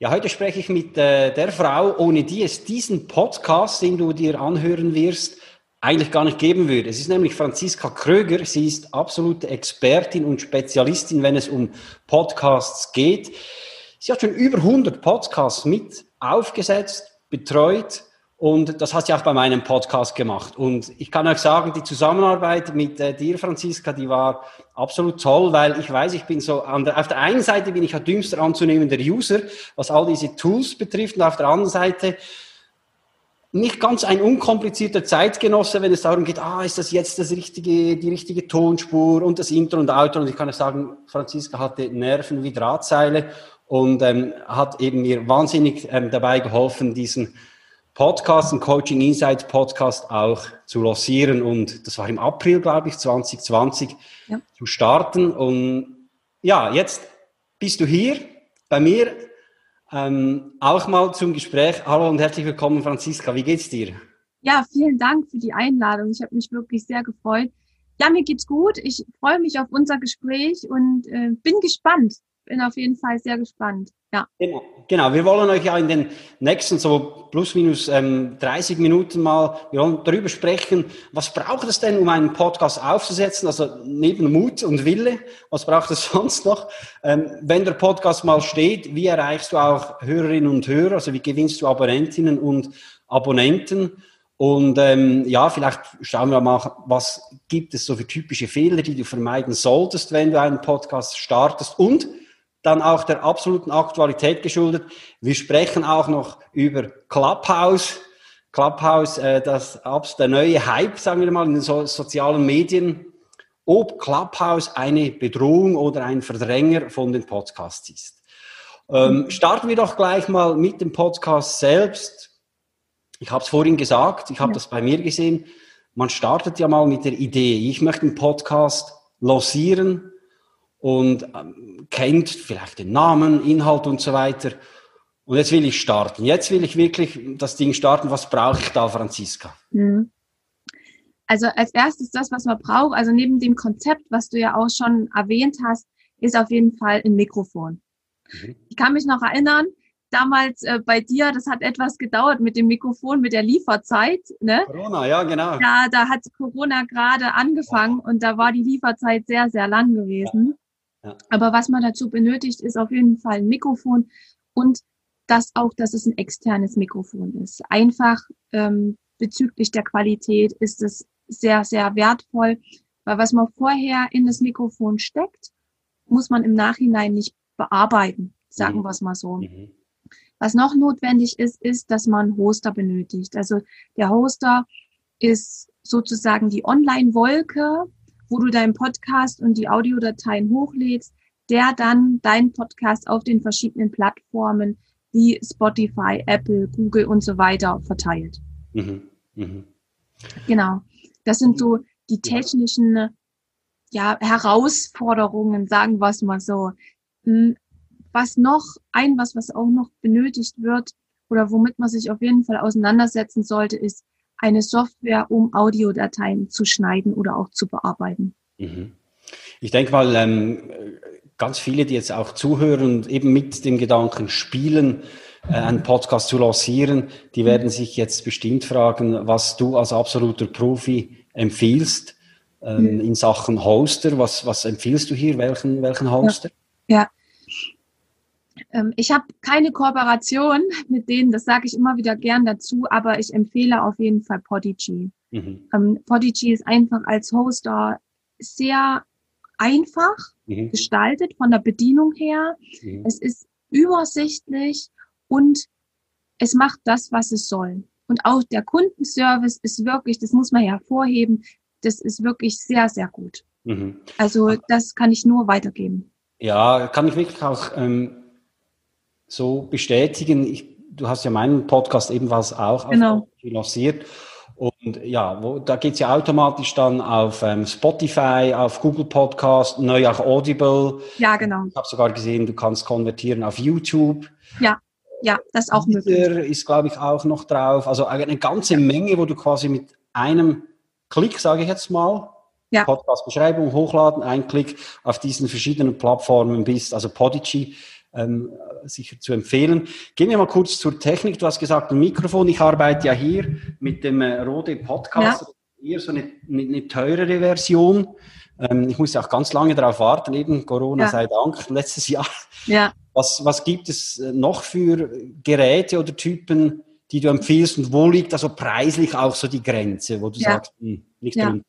Ja, heute spreche ich mit äh, der Frau, ohne die es diesen Podcast, den du dir anhören wirst, eigentlich gar nicht geben würde. Es ist nämlich Franziska Kröger. Sie ist absolute Expertin und Spezialistin, wenn es um Podcasts geht. Sie hat schon über 100 Podcasts mit aufgesetzt, betreut und das hat sie auch bei meinem Podcast gemacht. Und ich kann euch sagen, die Zusammenarbeit mit äh, dir, Franziska, die war absolut toll, weil ich weiß, ich bin so, der, auf der einen Seite bin ich ein dümmster anzunehmender User, was all diese Tools betrifft, und auf der anderen Seite nicht ganz ein unkomplizierter Zeitgenosse, wenn es darum geht, ah, ist das jetzt das richtige, die richtige Tonspur und das Intro und Outro. Und ich kann euch sagen, Franziska hatte Nerven wie Drahtseile und ähm, hat eben mir wahnsinnig ähm, dabei geholfen, diesen Podcast, einen Coaching Insights Podcast auch zu lancieren. Und das war im April, glaube ich, 2020 ja. zu starten. Und ja, jetzt bist du hier bei mir ähm, auch mal zum Gespräch. Hallo und herzlich willkommen, Franziska. Wie geht's dir? Ja, vielen Dank für die Einladung. Ich habe mich wirklich sehr gefreut. Ja, mir geht's gut. Ich freue mich auf unser Gespräch und äh, bin gespannt. Bin auf jeden Fall sehr gespannt. Ja. Genau, genau, wir wollen euch ja in den nächsten so plus minus ähm, 30 Minuten mal darüber sprechen, was braucht es denn, um einen Podcast aufzusetzen? Also neben Mut und Wille, was braucht es sonst noch? Ähm, wenn der Podcast mal steht, wie erreichst du auch Hörerinnen und Hörer? Also wie gewinnst du Abonnentinnen und Abonnenten? Und ähm, ja, vielleicht schauen wir mal, was gibt es so für typische Fehler, die du vermeiden solltest, wenn du einen Podcast startest und dann auch der absoluten Aktualität geschuldet. Wir sprechen auch noch über Clubhouse. Clubhouse, äh, das der neue Hype, sagen wir mal, in den so sozialen Medien. Ob Clubhouse eine Bedrohung oder ein Verdränger von den Podcasts ist. Ähm, starten wir doch gleich mal mit dem Podcast selbst. Ich habe es vorhin gesagt, ich habe ja. das bei mir gesehen. Man startet ja mal mit der Idee, ich möchte einen Podcast lancieren, und ähm, kennt vielleicht den Namen, Inhalt und so weiter. Und jetzt will ich starten. Jetzt will ich wirklich das Ding starten. Was brauche ich da, Franziska? Mhm. Also als erstes das, was man braucht, also neben dem Konzept, was du ja auch schon erwähnt hast, ist auf jeden Fall ein Mikrofon. Mhm. Ich kann mich noch erinnern, damals äh, bei dir, das hat etwas gedauert mit dem Mikrofon, mit der Lieferzeit. Ne? Corona, ja, genau. Ja, da hat Corona gerade angefangen und da war die Lieferzeit sehr, sehr lang gewesen. Ja. Aber was man dazu benötigt, ist auf jeden Fall ein Mikrofon und das auch, dass es ein externes Mikrofon ist. Einfach ähm, bezüglich der Qualität ist es sehr, sehr wertvoll, weil was man vorher in das Mikrofon steckt, muss man im Nachhinein nicht bearbeiten, sagen mhm. wir es mal so. Mhm. Was noch notwendig ist, ist, dass man Hoster benötigt. Also der Hoster ist sozusagen die Online-Wolke, wo du deinen Podcast und die Audiodateien hochlädst, der dann deinen Podcast auf den verschiedenen Plattformen wie Spotify, Apple, Google und so weiter verteilt. Mhm. Mhm. Genau. Das sind so die technischen ja, Herausforderungen, sagen wir es mal so. Hm, was noch, ein was, was auch noch benötigt wird oder womit man sich auf jeden Fall auseinandersetzen sollte, ist eine Software, um Audiodateien zu schneiden oder auch zu bearbeiten. Mhm. Ich denke mal, ähm, ganz viele, die jetzt auch zuhören und eben mit dem Gedanken spielen, äh, einen Podcast zu lancieren, die mhm. werden sich jetzt bestimmt fragen, was du als absoluter Profi empfiehlst ähm, mhm. in Sachen Hoster. Was, was empfiehlst du hier? Welchen, welchen Hoster? Ja. ja. Ähm, ich habe keine Kooperation mit denen, das sage ich immer wieder gern dazu, aber ich empfehle auf jeden Fall Podigy. Mhm. Ähm, Podigy ist einfach als Hoster sehr einfach mhm. gestaltet von der Bedienung her. Mhm. Es ist übersichtlich und es macht das, was es soll. Und auch der Kundenservice ist wirklich, das muss man hervorheben, das ist wirklich sehr, sehr gut. Mhm. Also das kann ich nur weitergeben. Ja, kann ich wirklich auch ähm, so bestätigen. Ich du hast ja meinen Podcast ebenfalls auch genau. lanciert. Und ja, wo, da geht's ja automatisch dann auf ähm, Spotify, auf Google Podcast, neu auch Audible. Ja, genau. Ich habe sogar gesehen, du kannst konvertieren auf YouTube. Ja, ja, das ist auch möglich. ist, glaube ich, auch noch drauf. Also eine ganze Menge, wo du quasi mit einem Klick, sage ich jetzt mal, ja. Podcast-Beschreibung hochladen, ein Klick auf diesen verschiedenen Plattformen bist, also Podigy ähm, sicher zu empfehlen. Gehen wir mal kurz zur Technik. Du hast gesagt, ein Mikrofon. Ich arbeite ja hier mit dem äh, Rode Podcast. Ja. Eher so eine, eine, teurere Version. Ähm, ich musste auch ganz lange darauf warten, eben Corona ja. sei Dank, letztes Jahr. Ja. Was, was gibt es äh, noch für Geräte oder Typen, die du empfiehlst und wo liegt also preislich auch so die Grenze, wo du ja. sagst, hm, nicht ja. drin?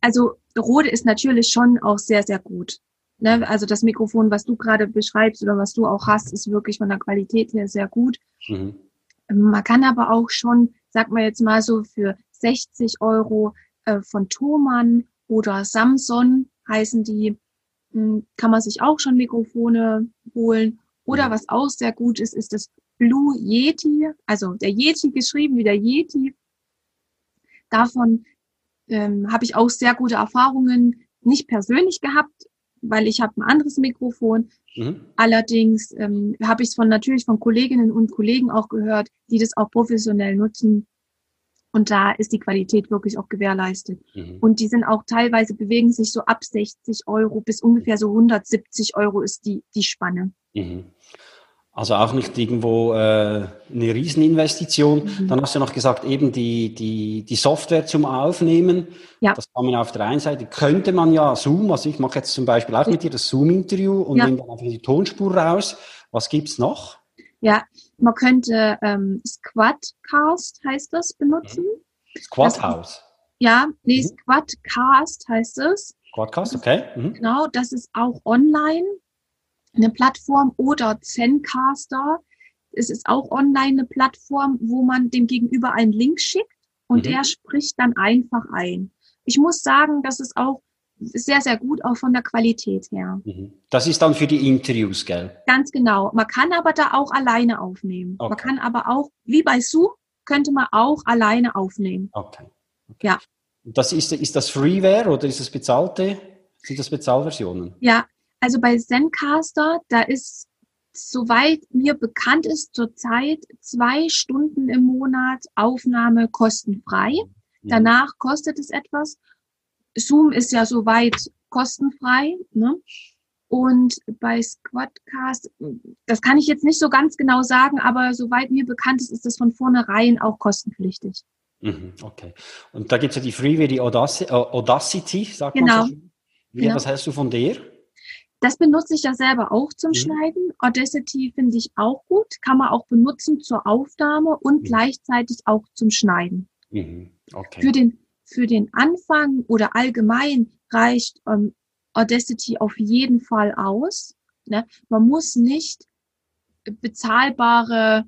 Also Rode ist natürlich schon auch sehr, sehr gut. Ne? Also das Mikrofon, was du gerade beschreibst oder was du auch hast, ist wirklich von der Qualität her sehr gut. Mhm. Man kann aber auch schon, sag mal jetzt mal so, für 60 Euro äh, von Thomann oder Samsung heißen die, mh, hm, kann man sich auch schon Mikrofone holen. Oder mhm. was auch sehr gut ist, ist das Blue Yeti, also der Yeti geschrieben wie der Yeti. Davon ähm, habe ich auch sehr gute Erfahrungen nicht persönlich gehabt, weil ich habe ein anderes Mikrofon. Mhm. Allerdings ähm, habe ich es von natürlich von Kolleginnen und Kollegen auch gehört, die das auch professionell nutzen. Und da ist die Qualität wirklich auch gewährleistet. Mhm. Und die sind auch teilweise bewegen sich so ab 60 Euro bis ungefähr so 170 Euro ist die, die Spanne. Mhm. Also auch nicht irgendwo äh, eine Rieseninvestition. Mhm. Dann hast du noch gesagt, eben die, die, die Software zum Aufnehmen. Ja. Das kann man auf der einen Seite, könnte man ja Zoom, also ich mache jetzt zum Beispiel auch mit dir das Zoom-Interview und ja. nehme dann einfach die Tonspur raus. Was gibt's noch? Ja, man könnte ähm, Squadcast heißt das benutzen. Mhm. Squadhouse? Ja, nee, mhm. Squadcast heißt es. Squadcast, okay. Mhm. Genau, das ist auch online eine Plattform oder Zencaster. Es ist auch online eine Plattform, wo man dem Gegenüber einen Link schickt und mhm. der spricht dann einfach ein. Ich muss sagen, das ist auch sehr, sehr gut, auch von der Qualität her. Mhm. Das ist dann für die Interviews, gell? Ganz genau. Man kann aber da auch alleine aufnehmen. Okay. Man kann aber auch, wie bei Zoom, könnte man auch alleine aufnehmen. Okay. okay. Ja. Das ist, ist das Freeware oder ist das bezahlte? Sind das Bezahlversionen? Ja, also bei Zencaster, da ist, soweit mir bekannt ist, zurzeit zwei Stunden im Monat Aufnahme kostenfrei. Mhm. Danach kostet es etwas. Zoom ist ja soweit kostenfrei. Ne? Und bei Squadcast, das kann ich jetzt nicht so ganz genau sagen, aber soweit mir bekannt ist, ist das von vornherein auch kostenpflichtig. Mhm, okay. Und da gibt es ja die Freeware, die Audacity, Audacity sagt genau. man so. Wie, genau. Was hältst du von der? Das benutze ich ja selber auch zum mhm. Schneiden. Audacity finde ich auch gut. Kann man auch benutzen zur Aufnahme und mhm. gleichzeitig auch zum Schneiden. Mhm. Okay. Für, den, für den Anfang oder allgemein reicht ähm, Audacity auf jeden Fall aus. Ne? Man muss nicht bezahlbare,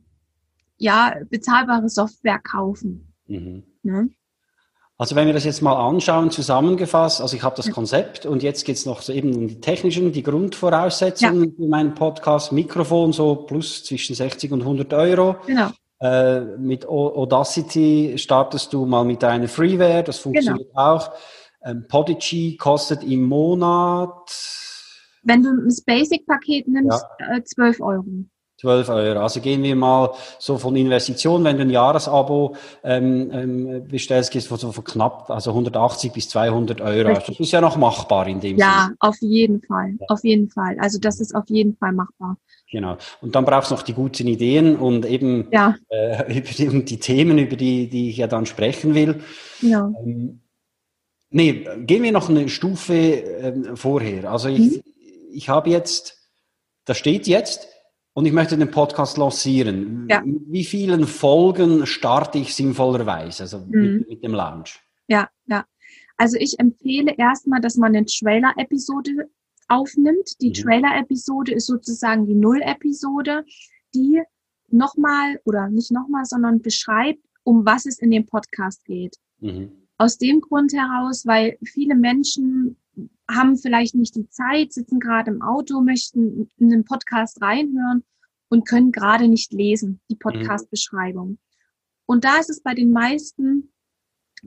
ja, bezahlbare Software kaufen. Mhm. Ne? Also wenn wir das jetzt mal anschauen, zusammengefasst, also ich habe das Konzept und jetzt geht's noch so eben um die technischen, die Grundvoraussetzungen ja. für meinen Podcast, Mikrofon so plus zwischen 60 und 100 Euro. Genau. Äh, mit Audacity startest du mal mit einer Freeware, das funktioniert genau. auch. Ähm, Podigy kostet im Monat. Wenn du das Basic-Paket nimmst, ja. äh, 12 Euro. 12 Euro. Also gehen wir mal so von Investitionen, wenn du ein Jahresabo ähm, ähm, bestellst, gehst du von, von knapp, also 180 bis 200 Euro. Richtig. Das ist ja noch machbar in dem Ja, Sinn. auf jeden Fall, ja. auf jeden Fall. Also das ist auf jeden Fall machbar. Genau. Und dann brauchst du noch die guten Ideen und eben ja. äh, über die, um die Themen, über die, die ich ja dann sprechen will. Ja. Ähm, nee, gehen wir noch eine Stufe ähm, vorher. Also ich, mhm. ich habe jetzt, da steht jetzt, und ich möchte den Podcast lancieren. Ja. Wie vielen Folgen starte ich sinnvollerweise, also mhm. mit, mit, dem Lounge? Ja, ja. Also ich empfehle erstmal, dass man eine Trailer-Episode aufnimmt. Die mhm. Trailer-Episode ist sozusagen die Null-Episode, die nochmal oder nicht nochmal, sondern beschreibt, um was es in dem Podcast geht. Mhm. Aus dem Grund heraus, weil viele Menschen haben vielleicht nicht die Zeit, sitzen gerade im Auto, möchten einen Podcast reinhören und können gerade nicht lesen, die mhm. Podcast-Beschreibung. Und da ist es bei den meisten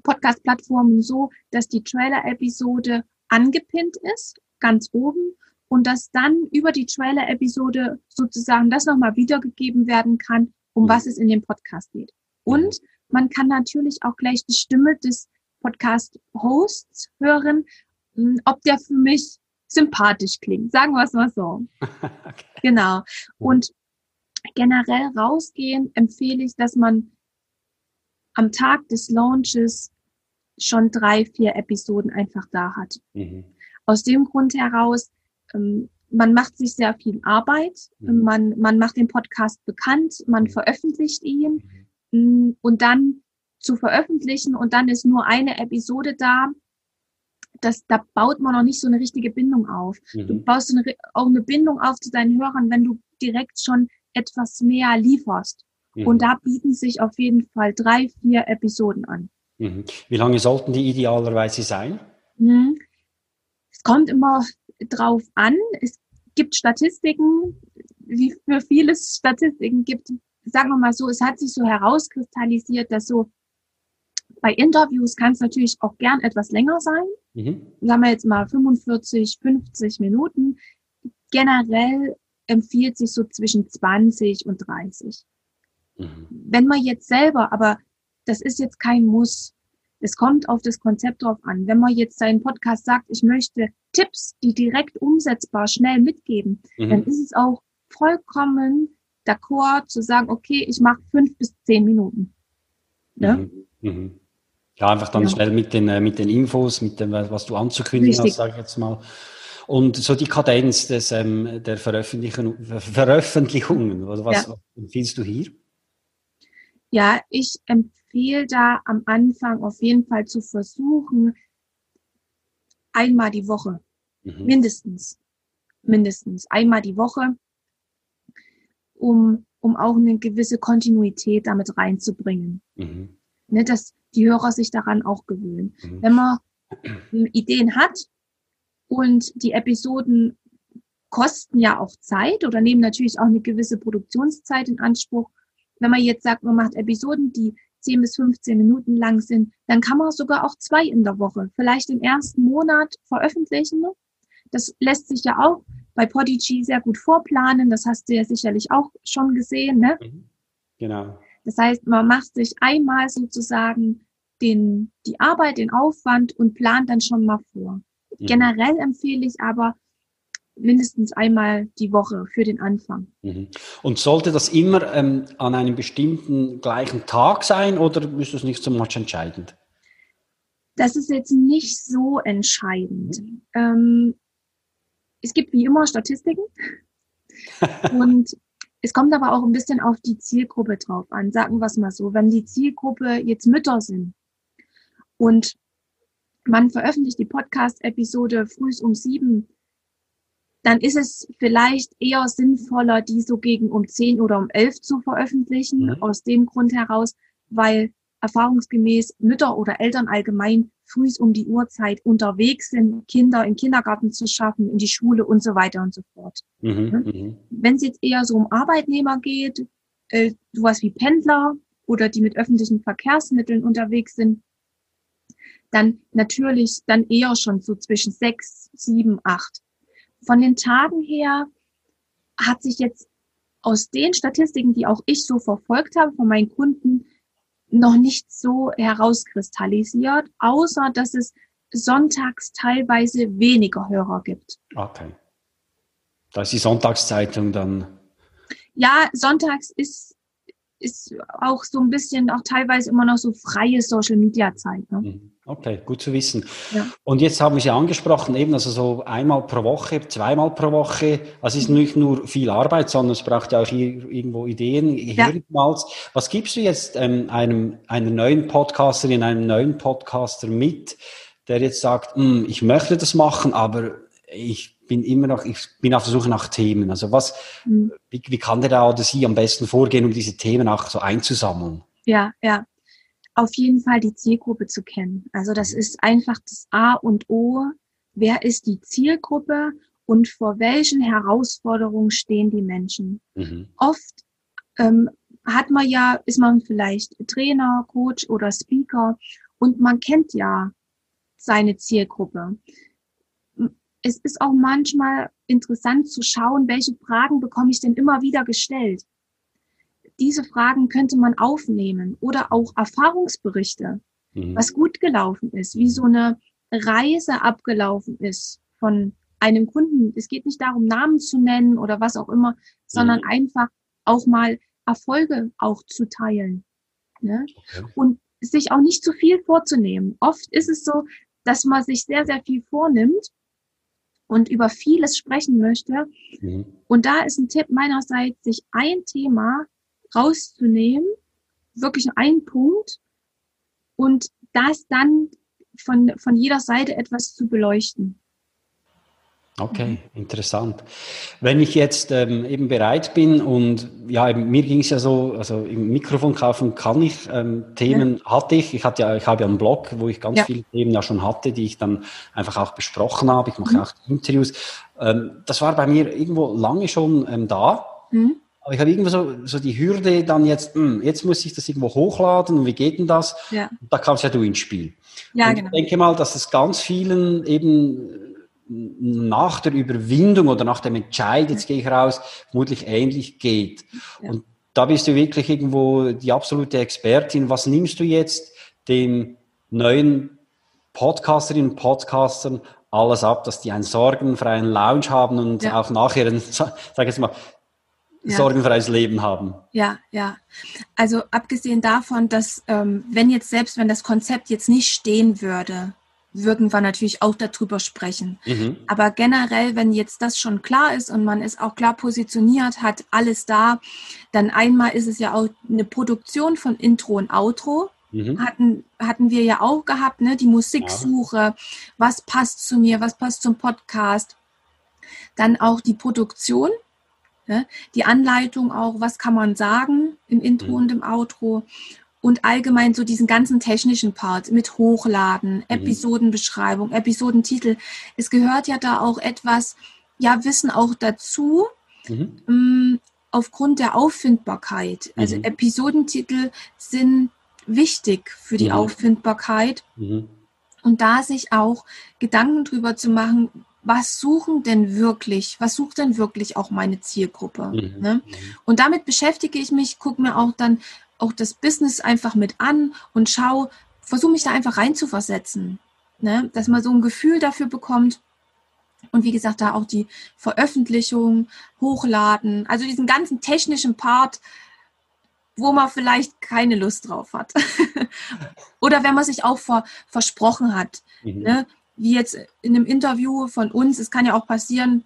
Podcast-Plattformen so, dass die Trailer-Episode angepinnt ist, ganz oben, und dass dann über die Trailer-Episode sozusagen das nochmal wiedergegeben werden kann, um mhm. was es in dem Podcast geht. Und man kann natürlich auch gleich die Stimme des Podcast-Hosts hören, ob der für mich sympathisch klingt. Sagen wir es mal so. okay. Genau. Und generell rausgehen empfehle ich, dass man am Tag des Launches schon drei, vier Episoden einfach da hat. Mhm. Aus dem Grund heraus, ähm, man macht sich sehr viel Arbeit, mhm. man, man macht den Podcast bekannt, man mhm. veröffentlicht ihn mhm. Mm, und dann zu veröffentlichen und dann ist nur eine Episode da, das, da baut man noch nicht so eine richtige Bindung auf. Mhm. Du baust eine, auch eine Bindung auf zu deinen Hörern, wenn du direkt schon etwas mehr lieferst. Mhm. Und da bieten sich auf jeden Fall drei, vier Episoden an. Mhm. Wie lange sollten die idealerweise sein? Mhm. Es kommt immer drauf an. Es gibt Statistiken, wie für vieles Statistiken gibt. Sagen wir mal so, es hat sich so herauskristallisiert, dass so bei Interviews kann es natürlich auch gern etwas länger sein. Mhm. Sagen wir jetzt mal 45, 50 Minuten. Generell empfiehlt sich so zwischen 20 und 30. Mhm. Wenn man jetzt selber, aber das ist jetzt kein Muss. Es kommt auf das Konzept drauf an. Wenn man jetzt seinen Podcast sagt, ich möchte Tipps, die direkt umsetzbar schnell mitgeben, mhm. dann ist es auch vollkommen d'accord zu sagen, okay, ich mache fünf bis zehn Minuten. Ne? Mhm. Ja, einfach dann ja. schnell mit den, äh, mit den Infos, mit dem, was du anzukündigen Richtig. hast, sage ich jetzt mal. Und so die Kadenz des, ähm, der Veröffentlichung, Veröffentlichungen, was ja. empfiehlst du hier? Ja, ich empfehle da am Anfang auf jeden Fall zu versuchen, einmal die Woche, mhm. mindestens, mindestens einmal die Woche, um, um auch eine gewisse Kontinuität damit reinzubringen. Mhm. Ne, dass die Hörer sich daran auch gewöhnen. Mhm. Wenn man Ideen hat, und die Episoden kosten ja auch Zeit oder nehmen natürlich auch eine gewisse Produktionszeit in Anspruch. Wenn man jetzt sagt, man macht Episoden, die 10 bis 15 Minuten lang sind, dann kann man sogar auch zwei in der Woche, vielleicht im ersten Monat veröffentlichen. Das lässt sich ja auch bei Podigy sehr gut vorplanen. Das hast du ja sicherlich auch schon gesehen. Ne? Mhm. Genau. Das heißt, man macht sich einmal sozusagen den, die Arbeit, den Aufwand und plant dann schon mal vor. Mhm. Generell empfehle ich aber mindestens einmal die Woche für den Anfang. Mhm. Und sollte das immer ähm, an einem bestimmten gleichen Tag sein oder ist das nicht so much entscheidend? Das ist jetzt nicht so entscheidend. Mhm. Ähm, es gibt wie immer Statistiken und es kommt aber auch ein bisschen auf die Zielgruppe drauf an. Sagen wir es mal so, wenn die Zielgruppe jetzt Mütter sind und man veröffentlicht die Podcast-Episode früh um sieben, dann ist es vielleicht eher sinnvoller, die so gegen um zehn oder um elf zu veröffentlichen. Mhm. Aus dem Grund heraus, weil erfahrungsgemäß Mütter oder Eltern allgemein früh um die Uhrzeit unterwegs sind, Kinder im Kindergarten zu schaffen, in die Schule und so weiter und so fort. Mhm, mhm. Wenn es jetzt eher so um Arbeitnehmer geht, äh, sowas wie Pendler oder die mit öffentlichen Verkehrsmitteln unterwegs sind, dann natürlich dann eher schon so zwischen sechs, sieben, acht. Von den Tagen her hat sich jetzt aus den Statistiken, die auch ich so verfolgt habe von meinen Kunden, noch nicht so herauskristallisiert, außer dass es sonntags teilweise weniger Hörer gibt. Okay. Da ist die Sonntagszeitung dann. Ja, sonntags ist ist auch so ein bisschen auch teilweise immer noch so freie Social Media Zeit. Ne? Mhm. Okay, gut zu wissen. Ja. Und jetzt haben wir Sie angesprochen, eben also so einmal pro Woche, zweimal pro Woche. Also es ist nicht nur viel Arbeit, sondern es braucht ja auch hier irgendwo Ideen, ja. Was gibst du jetzt ähm, einem einer neuen Podcasterin, einem neuen Podcaster mit, der jetzt sagt, hm, ich möchte das machen, aber ich bin immer noch, ich bin auf der Suche nach Themen. Also was, mhm. wie, wie kann der da oder sie am besten vorgehen, um diese Themen auch so einzusammeln? Ja, ja. Auf jeden Fall die Zielgruppe zu kennen. Also das mhm. ist einfach das A und O. Wer ist die Zielgruppe und vor welchen Herausforderungen stehen die Menschen. Mhm. Oft ähm, hat man ja, ist man vielleicht Trainer, Coach oder Speaker und man kennt ja seine Zielgruppe. Es ist auch manchmal interessant zu schauen, welche Fragen bekomme ich denn immer wieder gestellt. Diese Fragen könnte man aufnehmen oder auch Erfahrungsberichte, mhm. was gut gelaufen ist, wie so eine Reise abgelaufen ist von einem Kunden. Es geht nicht darum, Namen zu nennen oder was auch immer, sondern mhm. einfach auch mal Erfolge auch zu teilen. Ne? Okay. Und sich auch nicht zu viel vorzunehmen. Oft ist es so, dass man sich sehr, sehr viel vornimmt und über vieles sprechen möchte. Mhm. Und da ist ein Tipp meinerseits, sich ein Thema rauszunehmen, wirklich ein Punkt und das dann von, von jeder Seite etwas zu beleuchten. Okay, interessant. Wenn ich jetzt ähm, eben bereit bin und ja, mir ging es ja so, also im Mikrofon kaufen kann ich ähm, Themen ja. hatte ich. Ich hatte ja, ich habe ja einen Blog, wo ich ganz ja. viele Themen ja schon hatte, die ich dann einfach auch besprochen habe. Ich mache mhm. auch Interviews. Ähm, das war bei mir irgendwo lange schon ähm, da. Mhm. Aber ich habe irgendwo so, so die Hürde dann jetzt, mh, hm, jetzt muss ich das irgendwo hochladen und wie geht denn das? Ja. Da kamst ja du ins Spiel. Ja, und genau. Ich denke mal, dass es ganz vielen eben nach der Überwindung oder nach dem Entscheid, jetzt gehe ich raus, vermutlich ähnlich geht. Ja. Und da bist du wirklich irgendwo die absolute Expertin. Was nimmst du jetzt den neuen Podcasterinnen und Podcastern alles ab, dass die einen sorgenfreien Lounge haben und ja. auch nachher ein, sag jetzt mal, ja. sorgenfreies Leben haben. Ja, ja. Also abgesehen davon, dass ähm, wenn jetzt selbst wenn das Konzept jetzt nicht stehen würde, würden wir natürlich auch darüber sprechen. Mhm. Aber generell, wenn jetzt das schon klar ist und man ist auch klar positioniert, hat alles da, dann einmal ist es ja auch eine Produktion von Intro und Outro. Mhm. Hatten, hatten wir ja auch gehabt, ne? die Musiksuche, ja. was passt zu mir, was passt zum Podcast. Dann auch die Produktion, ne? die Anleitung auch, was kann man sagen im Intro mhm. und im Outro und allgemein so diesen ganzen technischen Part mit Hochladen, mhm. Episodenbeschreibung, Episodentitel. Es gehört ja da auch etwas, ja, Wissen auch dazu, mhm. mh, mm, aufgrund der Auffindbarkeit. Also mhm. Episodentitel sind wichtig für die mhm. Auffindbarkeit. Mhm. Und da sich auch Gedanken drüber zu machen, was suchen denn wirklich, was sucht denn wirklich auch meine Zielgruppe? Mhm. Ne? Und damit beschäftige ich mich, gucke mir auch dann auch das Business einfach mit an und schau, versuche mich da einfach reinzuversetzen. Ne? Dass man so ein Gefühl dafür bekommt. Und wie gesagt, da auch die Veröffentlichung, Hochladen, also diesen ganzen technischen Part, wo man vielleicht keine Lust drauf hat. Oder wenn man sich auch vor, versprochen hat. Mhm. Ne? Wie jetzt in einem Interview von uns, es kann ja auch passieren,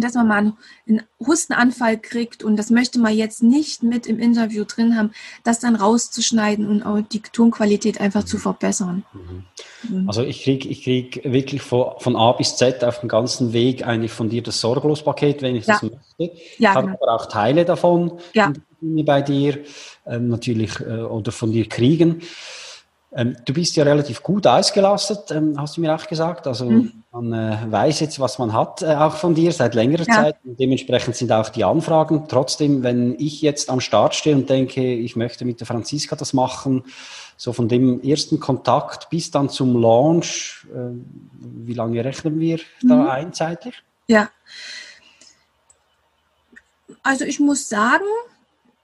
dass man mal einen Hustenanfall kriegt und das möchte man jetzt nicht mit im Interview drin haben, das dann rauszuschneiden und auch die Tonqualität einfach zu verbessern. Mhm. Also ich kriege ich krieg wirklich von, A bis Z auf dem ganzen Weg eigentlich von dir das Sorglos-Paket, wenn ich ja. das möchte. Ja, ich habe genau. aber auch Teile davon ja. bei dir ähm, natürlich äh, oder von dir kriegen. Ähm, du bist ja relativ gut ausgelastet, ähm, hast du mir auch gesagt. Also mhm. man äh, weiß jetzt, was man hat, äh, auch von dir seit längerer ja. Zeit. Und dementsprechend sind auch die Anfragen. Trotzdem, wenn ich jetzt am Start stehe und denke, ich möchte mit der Franziska das machen, so von dem ersten Kontakt bis dann zum Launch, äh, wie lange rechnen wir mhm. da ein zeitlich? Ja. Also ich muss sagen,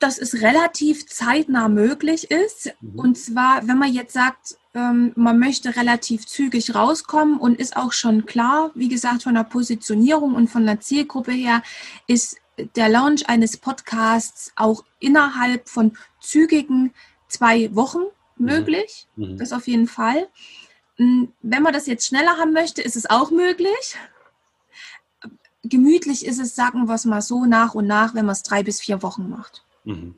dass es relativ zeitnah möglich ist. Mhm. Und zwar, wenn man jetzt sagt, ähm, man möchte relativ zügig rauskommen und ist auch schon klar, wie gesagt, von der Positionierung und von der Zielgruppe her, ist der Launch eines Podcasts auch innerhalb von zügigen zwei Wochen mhm. möglich. Mhm. Das auf jeden Fall. Hm, wenn man das jetzt schneller haben möchte, ist es auch möglich. Gemütlich ist es, sagen wir es mal so, nach und nach, wenn man es drei bis vier Wochen macht. Mhm.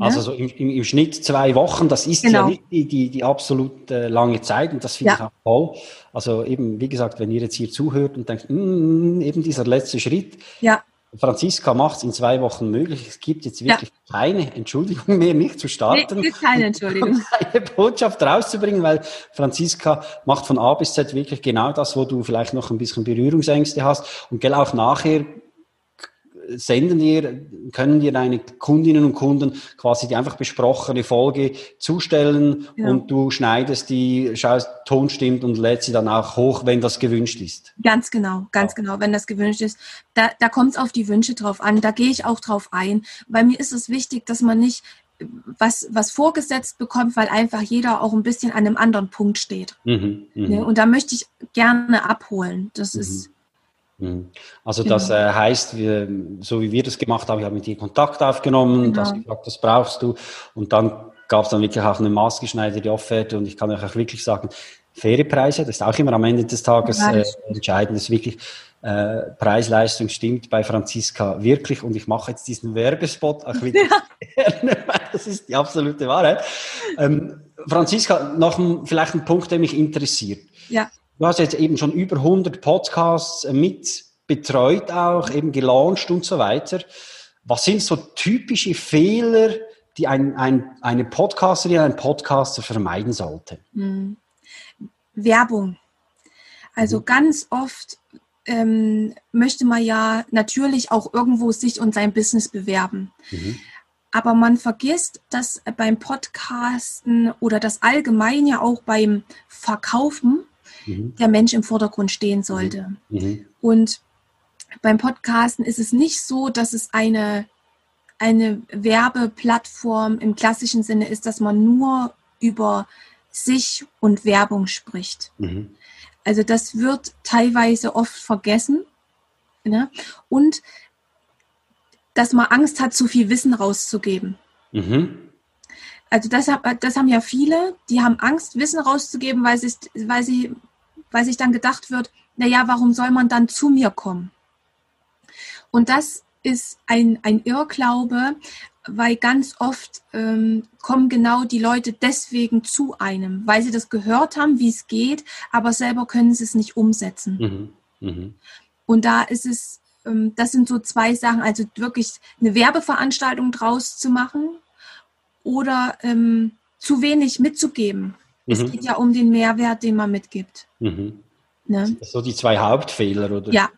Also ja. so im, im, Schnitt zwei Wochen, das ist genau. ja nicht die, die, die absolut äh, lange Zeit und das finde ja. ich auch toll. Also eben, wie gesagt, wenn ihr jetzt hier zuhört und denkt, mm, eben dieser letzte Schritt, ja. Franziska macht es in zwei Wochen möglich. Es gibt jetzt wirklich ja. keine Entschuldigung mehr, nicht zu starten. Nee, gibt keine Entschuldigung. Eine Botschaft rauszubringen, weil Franziska macht von A bis Z wirklich genau das, wo du vielleicht noch ein bisschen Berührungsängste hast. Und gell, auch nachher senden dir, können dir deine Kundinnen und Kunden quasi die einfach besprochene Folge zustellen ja. und du schneidest die, schaust, Ton stimmt und lädst sie dann auch hoch, wenn das gewünscht ist. Ganz genau, ganz ja. genau, wenn das gewünscht ist. Da, da kommt es auf die Wünsche drauf an, da gehe ich auch drauf ein. Bei mir ist es wichtig, dass man nicht was, was vorgesetzt bekommt, weil einfach jeder auch ein bisschen an einem anderen Punkt steht. Mhm, mh. Ne? Und da möchte ich gerne abholen. Das mhm. ist. Also das genau. äh, heißt, wir, so wie wir das gemacht haben, ich habe mit dir Kontakt aufgenommen, genau. das gesagt, das brauchst du und dann gab es dann wirklich auch eine maßgeschneiderte Offerte und ich kann euch auch wirklich sagen, faire Preise, das ist auch immer am Ende des Tages äh, entscheidend, dass wirklich äh, Preis-Leistung stimmt bei Franziska wirklich und ich mache jetzt diesen Werbespot auch wieder gerne, weil das ist die absolute Wahrheit. Ähm, Franziska, noch ein, vielleicht ein Punkt, der mich interessiert. Ja. Du hast jetzt eben schon über 100 Podcasts äh, mit betreut auch, eben gelauncht und so weiter. Was sind so typische Fehler, die ein, ein, eine Podcasterin, ein Podcaster vermeiden sollte? Hm. Werbung. Also mhm. ganz oft ähm, möchte man ja natürlich auch irgendwo sich und sein Business bewerben. Mhm. Aber man vergisst, dass beim Podcasten oder das allgemein ja auch beim Verkaufen mhm. der Mensch im Vordergrund stehen sollte. Mhm. mhm. Und beim Podcasten ist es nicht so, dass es eine, eine Werbeplattform im klassischen Sinne ist, dass man nur über sich und Werbung spricht. Mhm. Also das wird teilweise oft vergessen. Ne? Und dass man Angst hat, zu viel Wissen rauszugeben. Mhm. Also das, das haben ja viele, die haben Angst, Wissen rauszugeben, weil, weil sie weil sich dann gedacht wird, naja, warum soll man dann zu mir kommen? Und das ist ein, ein Irrglaube, weil ganz oft ähm, kommen genau die Leute deswegen zu einem, weil sie das gehört haben, wie es geht, aber selber können sie es nicht umsetzen. Mhm. Mhm. Und da ist es, ähm, das sind so zwei Sachen, also wirklich eine Werbeveranstaltung draus zu machen oder ähm, zu wenig mitzugeben. Mhm. Es geht ja um den Mehrwert, den man mitgibt. Mhm. Ne? So die zwei Hauptfehler, oder? Ja,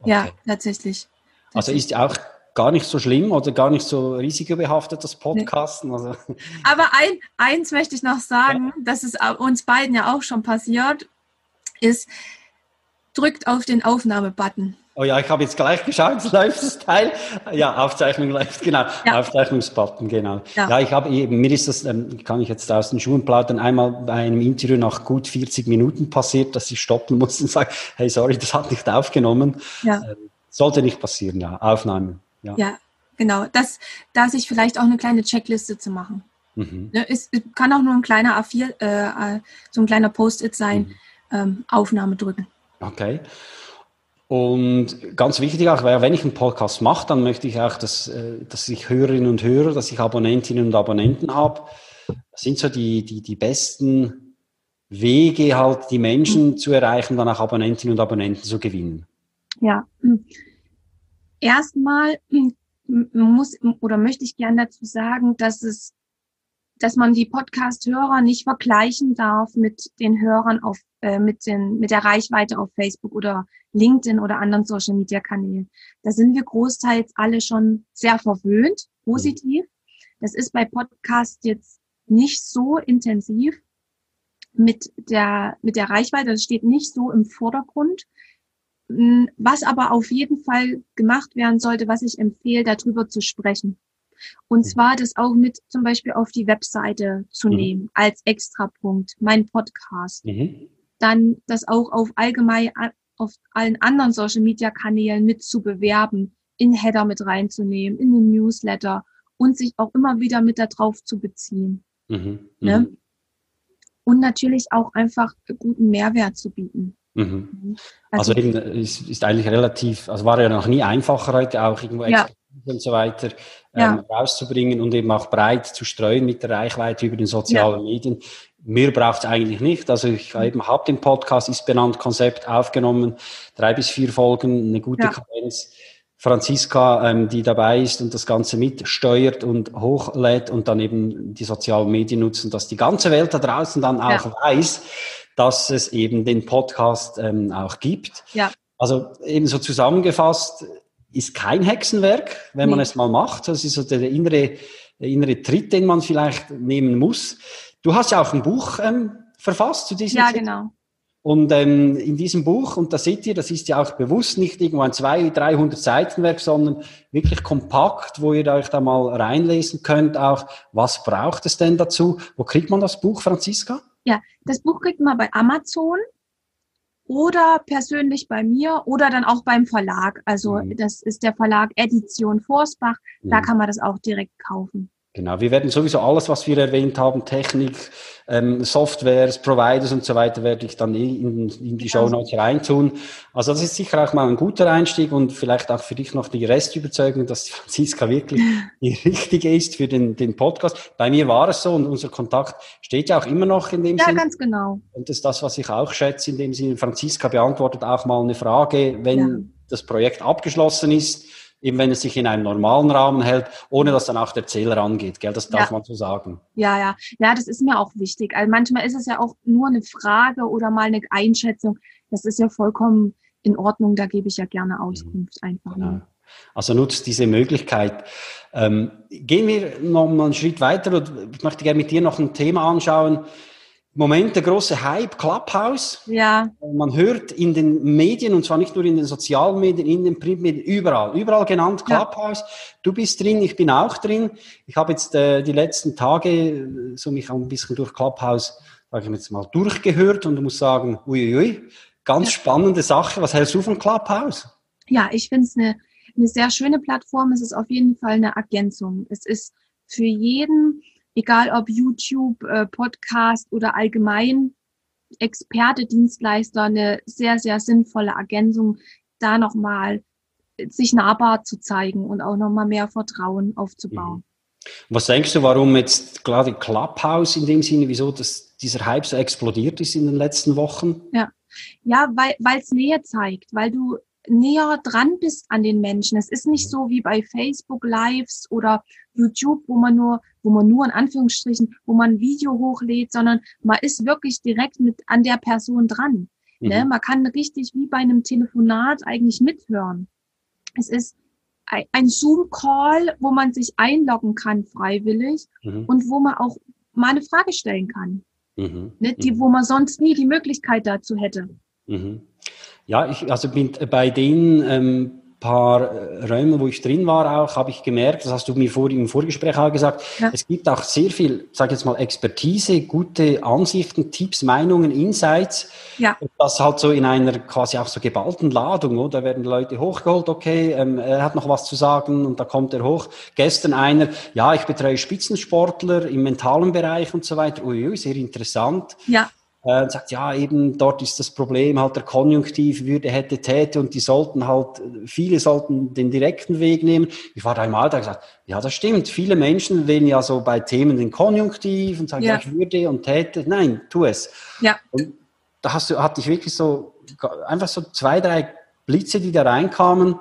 okay. ja, tatsächlich. Also ist auch gar nicht so schlimm oder gar nicht so risikobehaftet, das Podcasten. Nee. Also. Aber ein, eins möchte ich noch sagen, ja. das ist uns beiden ja auch schon passiert, ist, drückt auf den Aufnahmebutton. Oh ja, ich habe jetzt gleich geschaut, läuft das Teil. Ja, Aufzeichnung läuft, genau. Ja. Aufzeichnungsbutton, genau. Ja. ja, ich habe eben, mir ist das, ähm, kann ich jetzt aus den Schuhen plaudern, einmal bei einem Interview nach gut 40 Minuten passiert, dass ich stoppen musste und sagen, hey, sorry, das hat nicht aufgenommen. Ja. Ähm, sollte nicht passieren, ja, Aufnahmen. Ja, ja genau. Das, da sich vielleicht auch eine kleine Checkliste zu machen. Mhm. Ne, es kann auch nur ein kleiner A4, äh, so ein kleiner Post-it sein, mhm. ähm, Aufnahme drücken. Okay. Und ganz wichtig auch, weil wenn ich einen Podcast mache, dann möchte ich auch, dass, äh, dass ich Hörerinnen und Hörer, dass ich Abonnentinnen und Abonnenten habe. Das sind so die, die, die besten Wege, halt die Menschen zu erreichen, dann auch Abonnentinnen und Abonnenten zu gewinnen. Ja. Erstmal muss oder möchte ich gerne dazu sagen, dass es dass man die Podcast-Hörer nicht vergleichen darf mit den Hörern auf, äh, mit den, mit der Reichweite auf Facebook oder LinkedIn oder anderen Social Media Kanälen. Da sind wir großteils alle schon sehr verwöhnt, positiv. Das ist bei Podcast jetzt nicht so intensiv mit der, mit der Reichweite. Das steht nicht so im Vordergrund. Hm, was aber auf jeden Fall gemacht werden sollte, was ich empfehle, darüber zu sprechen. Und mhm. zwar das auch mit zum Beispiel auf die Webseite zu mhm. nehmen als Extrapunkt, mein Podcast. Mhm. Dann das auch auf allgemein auf allen anderen Social Media Kanälen mit zu bewerben, in Header mit reinzunehmen, in den Newsletter und sich auch immer wieder mit darauf zu beziehen. Mhm. Ne? Mhm. Und natürlich auch einfach guten Mehrwert zu bieten. Mhm. Also, also eben, ist, ist eigentlich relativ, also war ja noch nie einfacher heute auch irgendwo ja und so weiter ähm, ja. rauszubringen und eben auch breit zu streuen mit der Reichweite über den sozialen ja. Medien. Mir braucht es eigentlich nicht. Also ich eben habe den Podcast, ist benannt, Konzept aufgenommen, drei bis vier Folgen, eine gute ja. Kadenz. Franziska, ähm, die dabei ist und das Ganze mitsteuert und hochlädt und dann eben die sozialen Medien nutzen, dass die ganze Welt da draußen dann auch ja. weiß, dass es eben den Podcast ähm, auch gibt. Ja. Also eben so zusammengefasst, ist kein Hexenwerk, wenn nee. man es mal macht. Das ist so der innere, der innere Tritt, den man vielleicht nehmen muss. Du hast ja auch ein Buch ähm, verfasst zu diesem Ja, Zeit. genau. Und ähm, in diesem Buch, und da seht ihr, das ist ja auch bewusst nicht irgendwo ein 200, 300 Seitenwerk, sondern wirklich kompakt, wo ihr euch da mal reinlesen könnt, auch was braucht es denn dazu? Wo kriegt man das Buch, Franziska? Ja, das Buch kriegt man bei Amazon oder persönlich bei mir oder dann auch beim Verlag. Also mhm. das ist der Verlag Edition Forsbach. Da mhm. kann man das auch direkt kaufen. Genau, wir werden sowieso alles, was wir erwähnt haben, Technik, ähm, Softwares, Providers und so weiter, werde ich dann in, in die Show Notes reintun. Also das ist sicher auch mal ein guter Einstieg und vielleicht auch für dich noch die Restüberzeugung, dass Franziska wirklich die richtige ist für den, den Podcast. Bei mir war es so und unser Kontakt steht ja auch immer noch in dem ja, Sinne. Ja, ganz genau. Und das ist das, was ich auch schätze, in dem Sinne, Franziska beantwortet auch mal eine Frage, wenn ja. das Projekt abgeschlossen ist eben wenn es sich in einem normalen Rahmen hält, ohne dass dann auch der Zähler angeht. Gell? Das darf ja. man so sagen. Ja, ja. Ja, das ist mir auch wichtig. Also manchmal ist es ja auch nur eine Frage oder mal eine Einschätzung. Das ist ja vollkommen in Ordnung. Da gebe ich ja gerne Auskunft einfach. Ja. Also nutzt diese Möglichkeit. Ähm, gehen wir noch mal einen Schritt weiter. Ich möchte gerne mit dir noch ein Thema anschauen Moment der große Hype, Clubhouse. Ja. Man hört in den Medien, und zwar nicht nur in den sozialen Medien, in den Printmedien, überall, überall genannt Clubhouse. Ja. Du bist drin, ich bin auch drin. Ich habe jetzt äh, die letzten Tage äh, so mich auch ein bisschen durch Clubhouse, sage ich jetzt mal, durchgehört und muss sagen, uiuiui, ganz ja. spannende Sache. Was hältst du von Clubhouse? Ja, ich finde es eine, eine sehr schöne Plattform. Es ist auf jeden Fall eine Ergänzung. Es ist für jeden, egal ob YouTube, äh, Podcast oder allgemein Experte, Dienstleister, eine sehr, sehr sinnvolle Ergänzung, da nochmal sich nahbar zu zeigen und auch nochmal mehr Vertrauen aufzubauen. Mhm. Was denkst du, warum jetzt gerade Clubhouse in dem Sinne, wieso das, dieser Hype so explodiert ist in den letzten Wochen? Ja, ja weil es Nähe zeigt, weil du näher dran bist an den Menschen. Es ist nicht mhm. so wie bei Facebook Lives oder YouTube, wo man nur, wo man nur in Anführungsstrichen, wo man ein Video hochlädt, sondern man ist wirklich direkt mit an der Person dran. Ne? Mhm. Ne? Man kann richtig wie bei einem Telefonat eigentlich mithören. Es ist ein Zoom-Call, wo man sich einloggen kann freiwillig mhm. und wo man auch mal eine Frage stellen kann. Mhm. Ne? Die, mhm. wo man sonst nie die Möglichkeit dazu hätte. Ja, ich, also bin bei den ähm, paar äh, Räumen, wo ich drin war, auch habe ich gemerkt, das hast du mir vor, im Vorgespräch auch gesagt, ja. es gibt auch sehr viel, sage jetzt mal, Expertise, gute Ansichten, Tipps, Meinungen, Insights. Ja. Das halt so in einer quasi auch so geballten Ladung, oder? Da werden die Leute hochgeholt, okay, ähm, er hat noch was zu sagen und da kommt er hoch. Gestern einer, ja, ich betreue Spitzensportler im mentalen Bereich und so weiter. Uiui, sehr interessant. Ja äh, sagt, ja, eben dort ist das Problem halt der Konjunktiv, würde, hätte, täte und die sollten halt, viele sollten den direkten Weg nehmen. Ich war da im Alltag gesagt, ja, das stimmt. Viele Menschen wählen ja so bei Themen den Konjunktiv und sagen, ja, ja ich würde und täte. Nein, tu es. Ja. Und da hast du, hatte ich wirklich so, einfach so zwei, drei Blitze, die da reinkamen.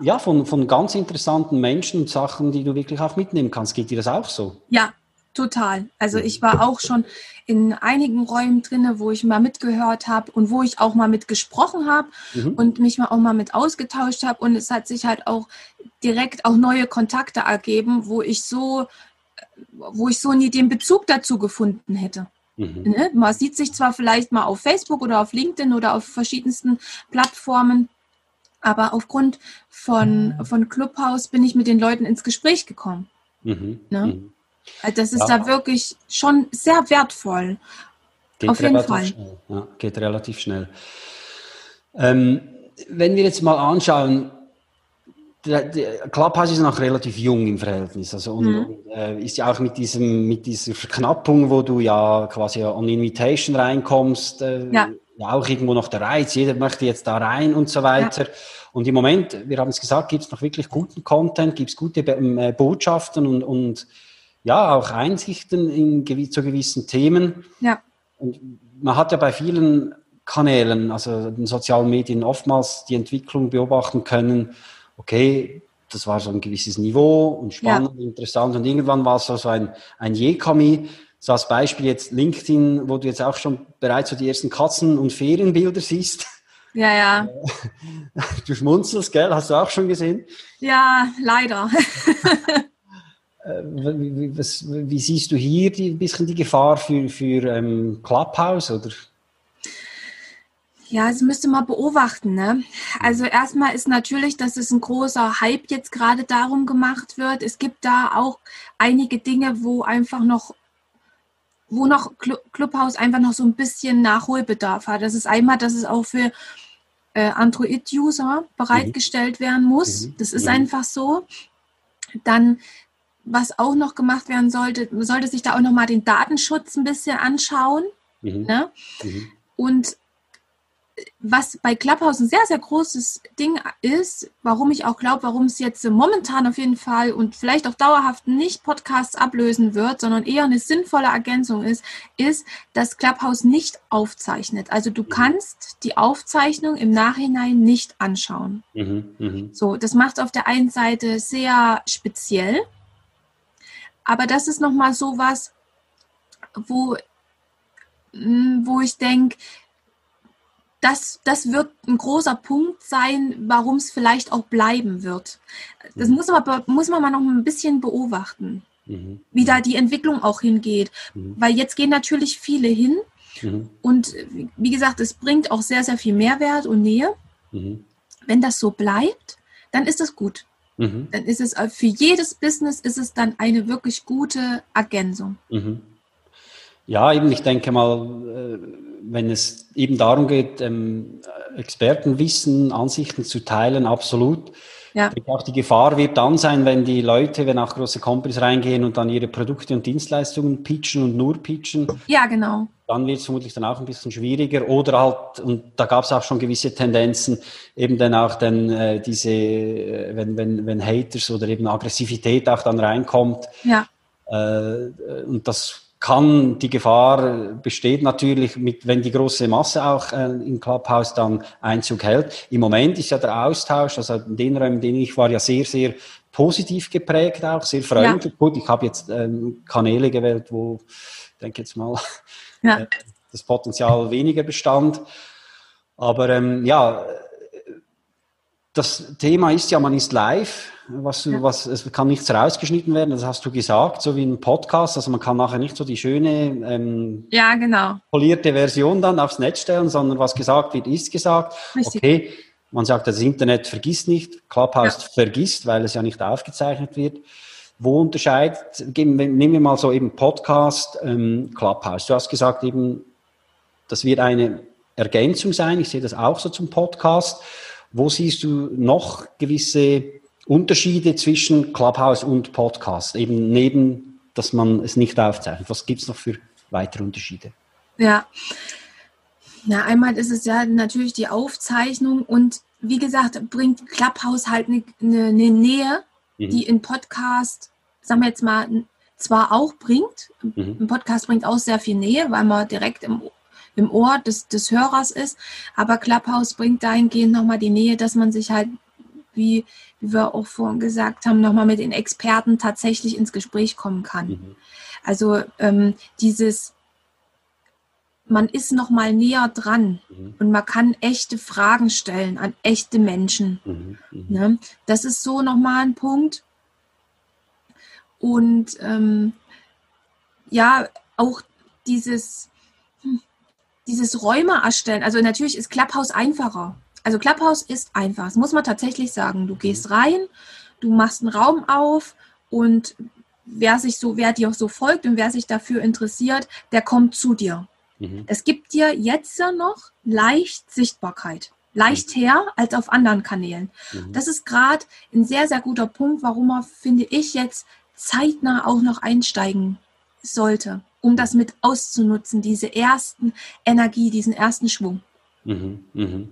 Ja, von, von ganz interessanten Menschen und Sachen, die du wirklich auch mitnehmen kannst. Geht dir das auch so? Ja, Total. Also ich war auch schon in einigen Räumen drinne, wo ich mal mitgehört habe und wo ich auch mal mit gesprochen habe mhm. und mich mal auch mal mit ausgetauscht habe und es hat sich halt auch direkt auch neue Kontakte ergeben, wo ich so, wo ich so nie den Bezug dazu gefunden hätte. Mhm. Ne? Man sieht sich zwar vielleicht mal auf Facebook oder auf LinkedIn oder auf verschiedensten Plattformen, aber aufgrund von, von Clubhouse bin ich mit den Leuten ins Gespräch gekommen. Mhm. Ne? Das ist ja. da wirklich schon sehr wertvoll. Geht Auf jeden Fall. Schnell. Ja, geht relativ schnell. Ähm, wenn wir jetzt mal anschauen, Clubhouse ist noch relativ jung im Verhältnis. Also und, mhm. äh, ist ja auch mit diesem, mit dieser Verknappung, wo du ja quasi on Invitation reinkommst, äh, ja. ja. auch irgendwo noch der Reiz, jeder möchte jetzt da rein und so weiter. Ja. Und im Moment, wir haben es gesagt, gibt es noch wirklich guten Content, gibt es gute äh, Botschaften und, und ja, auch Einsichten in, zu gewissen Themen. Ja. Und man hat ja bei vielen Kanälen, also den sozialen Medien, oftmals die Entwicklung beobachten können, okay, das war so ein gewisses Niveau und spannend, ja. interessant und irgendwann war es so, so ein, ein Jekami, so als Beispiel jetzt LinkedIn, wo du jetzt auch schon bereits so die ersten Katzen- und Ferienbilder siehst. Ja, ja. Du schmunzelst, gell? Hast du auch schon gesehen? Ja, leider. Äh, wie, was, wie, siehst du hier die, ein bisschen die Gefahr für, für ähm, Clubhouse? Oder? Ja, das müsste man beobachten. Ne? Also erstmal ist natürlich, dass es ein großer Hype jetzt gerade darum gemacht wird. Es gibt da auch einige Dinge, wo einfach noch wo noch Clubhouse einfach noch so ein bisschen Nachholbedarf hat. Das ist einmal, dass es auch für äh, Android-User bereitgestellt mhm. werden muss. Mhm. Das ist mhm. einfach so. Dann, was auch noch gemacht werden sollte, man sollte sich da auch nochmal den Datenschutz ein bisschen anschauen. Mhm. Ne? Mhm. Und was bei Clubhouse ein sehr, sehr großes Ding ist, warum ich auch glaube, warum es jetzt momentan auf jeden Fall und vielleicht auch dauerhaft nicht Podcasts ablösen wird, sondern eher eine sinnvolle Ergänzung ist, ist, dass Clubhouse nicht aufzeichnet. Also du kannst die Aufzeichnung im Nachhinein nicht anschauen. Mhm, mh. So, das macht es auf der einen Seite sehr speziell, aber das ist nochmal so was, wo, hm, wo ich denke, das, das wird ein großer Punkt sein, warum es vielleicht auch bleiben wird. Das mhm. muss, aber, muss man mal noch ein bisschen beobachten, mhm. wie da die Entwicklung auch hingeht. Mhm. Weil jetzt gehen natürlich viele hin mhm. und wie gesagt, es bringt auch sehr, sehr viel Mehrwert und Nähe. Mhm. Wenn das so bleibt, dann ist das gut. Mhm. Dann ist es für jedes Business ist es dann eine wirklich gute Ergänzung. Ja, eben, ich denke mal, äh, wenn es eben darum geht, ähm, Expertenwissen, Ansichten zu teilen, absolut. Ja. Auch die Gefahr wird dann sein, wenn die Leute, wenn auch große Companies reingehen und dann ihre Produkte und Dienstleistungen pitchen und nur pitchen. Ja, genau. Dann wird es vermutlich dann auch ein bisschen schwieriger. Oder halt, und da gab es auch schon gewisse Tendenzen, eben dann auch dann äh, diese, äh, wenn, wenn, wenn Haters oder eben Aggressivität auch dann reinkommt. Ja. Äh, und das kann die Gefahr besteht natürlich, mit, wenn die große Masse auch äh, im Clubhouse dann Einzug hält. Im Moment ist ja der Austausch, also in den Räumen, in denen ich war, ja sehr, sehr positiv geprägt auch, sehr freundlich. Ja. Gut, ich habe jetzt ähm, Kanäle gewählt, wo, ich denke jetzt mal, ja. äh, das Potenzial weniger bestand. Aber ähm, ja, das Thema ist ja, man ist live was, ja. was, es kann nichts rausgeschnitten werden, das hast du gesagt, so wie ein Podcast. Also man kann nachher nicht so die schöne, ähm, ja, genau. polierte Version dann aufs Netz stellen, sondern was gesagt wird, ist gesagt. Richtig. Okay, man sagt, das Internet vergisst nicht, Clubhouse ja. vergisst, weil es ja nicht aufgezeichnet wird. Wo unterscheidet, nehmen wir mal so eben Podcast, ähm, Clubhouse. Du hast gesagt eben, das wird eine Ergänzung sein. Ich sehe das auch so zum Podcast. Wo siehst du noch gewisse Unterschiede zwischen Clubhouse und Podcast, eben neben, dass man es nicht aufzeichnet. Was gibt es noch für weitere Unterschiede? Ja. Na, einmal ist es ja natürlich die Aufzeichnung und wie gesagt, bringt Clubhouse halt eine, eine, eine Nähe, mhm. die in Podcast, sagen wir jetzt mal, zwar auch bringt. Mhm. Ein Podcast bringt auch sehr viel Nähe, weil man direkt im, im Ohr des, des Hörers ist. Aber Clubhouse bringt dahingehend nochmal die Nähe, dass man sich halt wie, wie wir auch vorhin gesagt haben, nochmal mit den Experten tatsächlich ins Gespräch kommen kann. Mhm. Also ähm, dieses, man ist nochmal näher dran mhm. und man kann echte Fragen stellen an echte Menschen. Mhm. mhm. Ne? Das ist so nochmal ein Punkt. Und ähm, ja, auch dieses, dieses Räume erstellen. Also natürlich ist Clubhouse einfacher. Also Clubhouse ist einfach, das muss man tatsächlich sagen. Du gehst rein, du machst einen Raum auf und wer sich so, wer dir so folgt und wer sich dafür interessiert, der kommt zu dir. Mhm. Es gibt dir jetzt ja noch leicht Sichtbarkeit. Leicht mhm. her als auf anderen Kanälen. Mhm. Das ist gerade ein sehr, sehr guter Punkt, warum man, finde ich, jetzt zeitnah auch noch einsteigen sollte, um das mit auszunutzen, diese ersten Energie, diesen ersten Schwung. Mhm, mhm.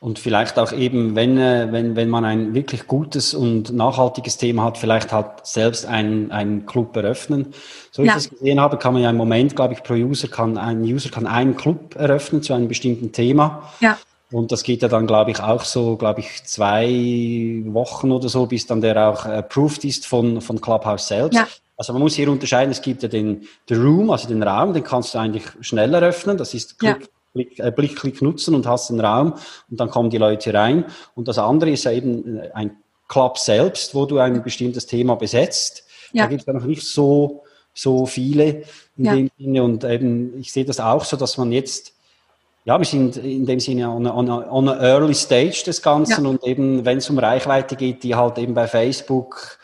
Und vielleicht auch eben, wenn, äh, wenn, wenn man ein wirklich gutes und nachhaltiges Thema hat, vielleicht halt selbst einen, einen Club eröffnen. So wie ja. ich das gesehen habe, kann man ja im Moment, glaube ich, pro User kann, ein User kann einen Club eröffnen zu einem bestimmten Thema. Ja. Und das geht ja dann, glaube ich, auch so, glaube ich, zwei Wochen oder so, bis dann der auch approved ist von, von Clubhouse selbst. Ja. Also man muss hier unterscheiden, es gibt ja den, den Room, also den Raum, den kannst du eigentlich schneller öffnen. Das ist Klick, ja. Blick, äh, Blick, nutzen und hast den Raum und dann kommen die Leute rein. Und das andere ist ja eben äh, ein Club selbst, wo du ein bestimmtes Thema besetzt. Ja. Da gibt es ja noch nicht so, so viele in ja. dem Sinne. Und eben, ich sehe das auch so, dass man jetzt, ja, wir sind in dem Sinne on a, on a, on a early stage des Ganzen ja. und eben, wenn es um Reichweite geht, die halt eben bei Facebook,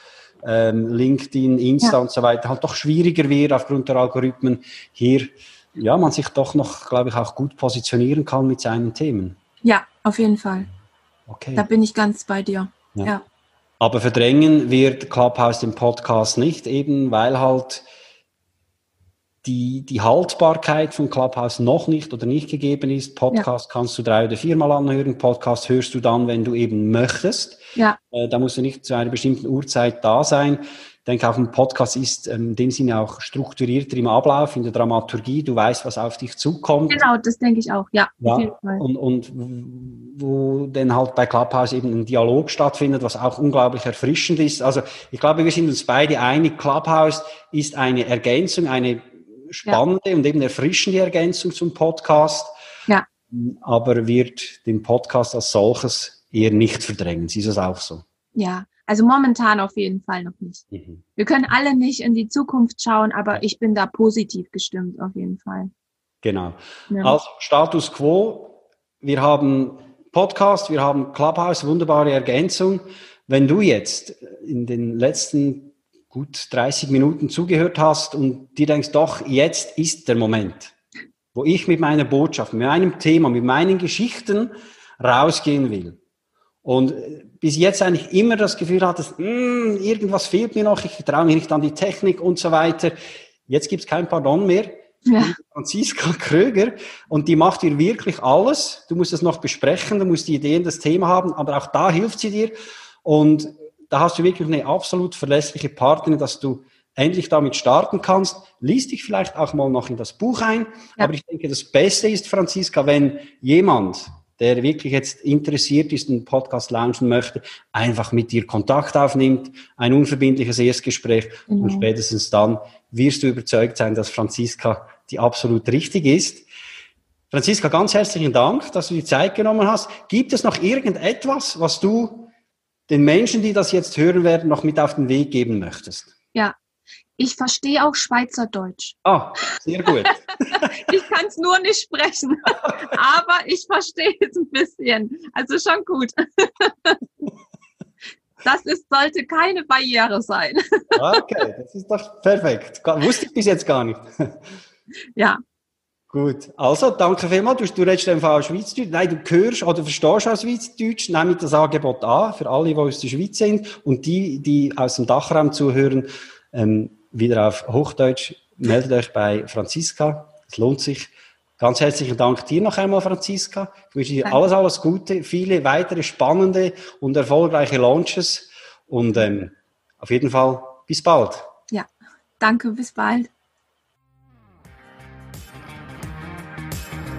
ähm, LinkedIn, Insta und so weiter halt doch schwieriger wird aufgrund der Algorithmen hier ja, man sich doch noch, glaube ich, auch gut positionieren kann mit seinen Themen. Ja, auf jeden Fall. Okay. Da bin ich ganz bei dir. Ja. ja. Aber verdrängen wird Clubhouse den Podcast nicht, eben weil halt die, die Haltbarkeit von Clubhouse noch nicht oder nicht gegeben ist. Podcast ja. kannst du drei oder viermal anhören. Podcast hörst du dann, wenn du eben möchtest. Ja. Äh, da musst du nicht zu einer bestimmten Uhrzeit da sein denke auch ein Podcast ist ähm, in dem Sinne auch strukturierter im Ablauf, in der Dramaturgie. Du weißt, was auf dich zukommt. Genau, das denke ich auch, ja. ja und, und wo dann halt bei Clubhouse eben ein Dialog stattfindet, was auch unglaublich erfrischend ist. Also ich glaube, wir sind uns beide einig, Clubhouse ist eine Ergänzung, eine spannende ja. und eben erfrischende Ergänzung zum Podcast. Ja. Aber wird den Podcast als solches eher nicht verdrängen. Ist es auch so? Ja, also momentan auf jeden Fall noch nicht. Mhm. Wir können alle nicht in die Zukunft schauen, aber ich bin da positiv gestimmt auf jeden Fall. Genau. Ja. Also Status quo, wir haben Podcast, wir haben Clubhouse, wunderbare Ergänzung. Wenn du jetzt in den letzten gut 30 Minuten zugehört hast und dir denkst, doch, jetzt ist der Moment, wo ich mit meiner Botschaft, mit meinem Thema, mit meinen Geschichten rausgehen will und bis jetzt eigentlich immer das Gefühl hattest, mm, irgendwas fehlt mir noch, ich traue mich nicht an die Technik und so weiter. Jetzt gibt's kein Pardon mehr. Ja. Franziska Kröger und die macht dir wirklich alles. Du musst es noch besprechen, du musst die Ideen, das Thema haben, aber auch da hilft sie dir und da hast du wirklich eine absolut verlässliche Partnerin, dass du endlich damit starten kannst. Lies dich vielleicht auch mal noch in das Buch ein, ja. aber ich denke, das Beste ist, Franziska, wenn jemand der wirklich jetzt interessiert ist und Podcast launchen möchte, einfach mit dir Kontakt aufnimmt, ein unverbindliches Erstgespräch mhm. und spätestens dann wirst du überzeugt sein, dass Franziska die absolut richtig ist. Franziska, ganz herzlichen Dank, dass du die Zeit genommen hast. Gibt es noch irgendetwas, was du den Menschen, die das jetzt hören werden, noch mit auf den Weg geben möchtest? Ja, ich verstehe auch Schweizerdeutsch. Ah, sehr gut. ich kann es nur nicht sprechen, aber ich verstehe es ein bisschen. Also schon gut. Das ist, sollte keine Barriere sein. Okay, das ist doch perfekt. Wusste ich bis jetzt gar nicht. Ja. Gut, also danke vielmals. Du, du redest einfach Schweizerdeutsch. Nein, du hörst oder verstehst auch Schweizerdeutsch. Nimm das Angebot an für alle, die aus der Schweiz sind und die, die aus dem Dachraum zuhören. Ähm, wieder auf Hochdeutsch. Meldet euch bei Franziska. Es lohnt sich. Ganz herzlichen Dank dir noch einmal, Franziska. Ich wünsche dir alles, alles Gute, viele weitere spannende und erfolgreiche Launches und ähm, auf jeden Fall bis bald. Ja, danke, bis bald.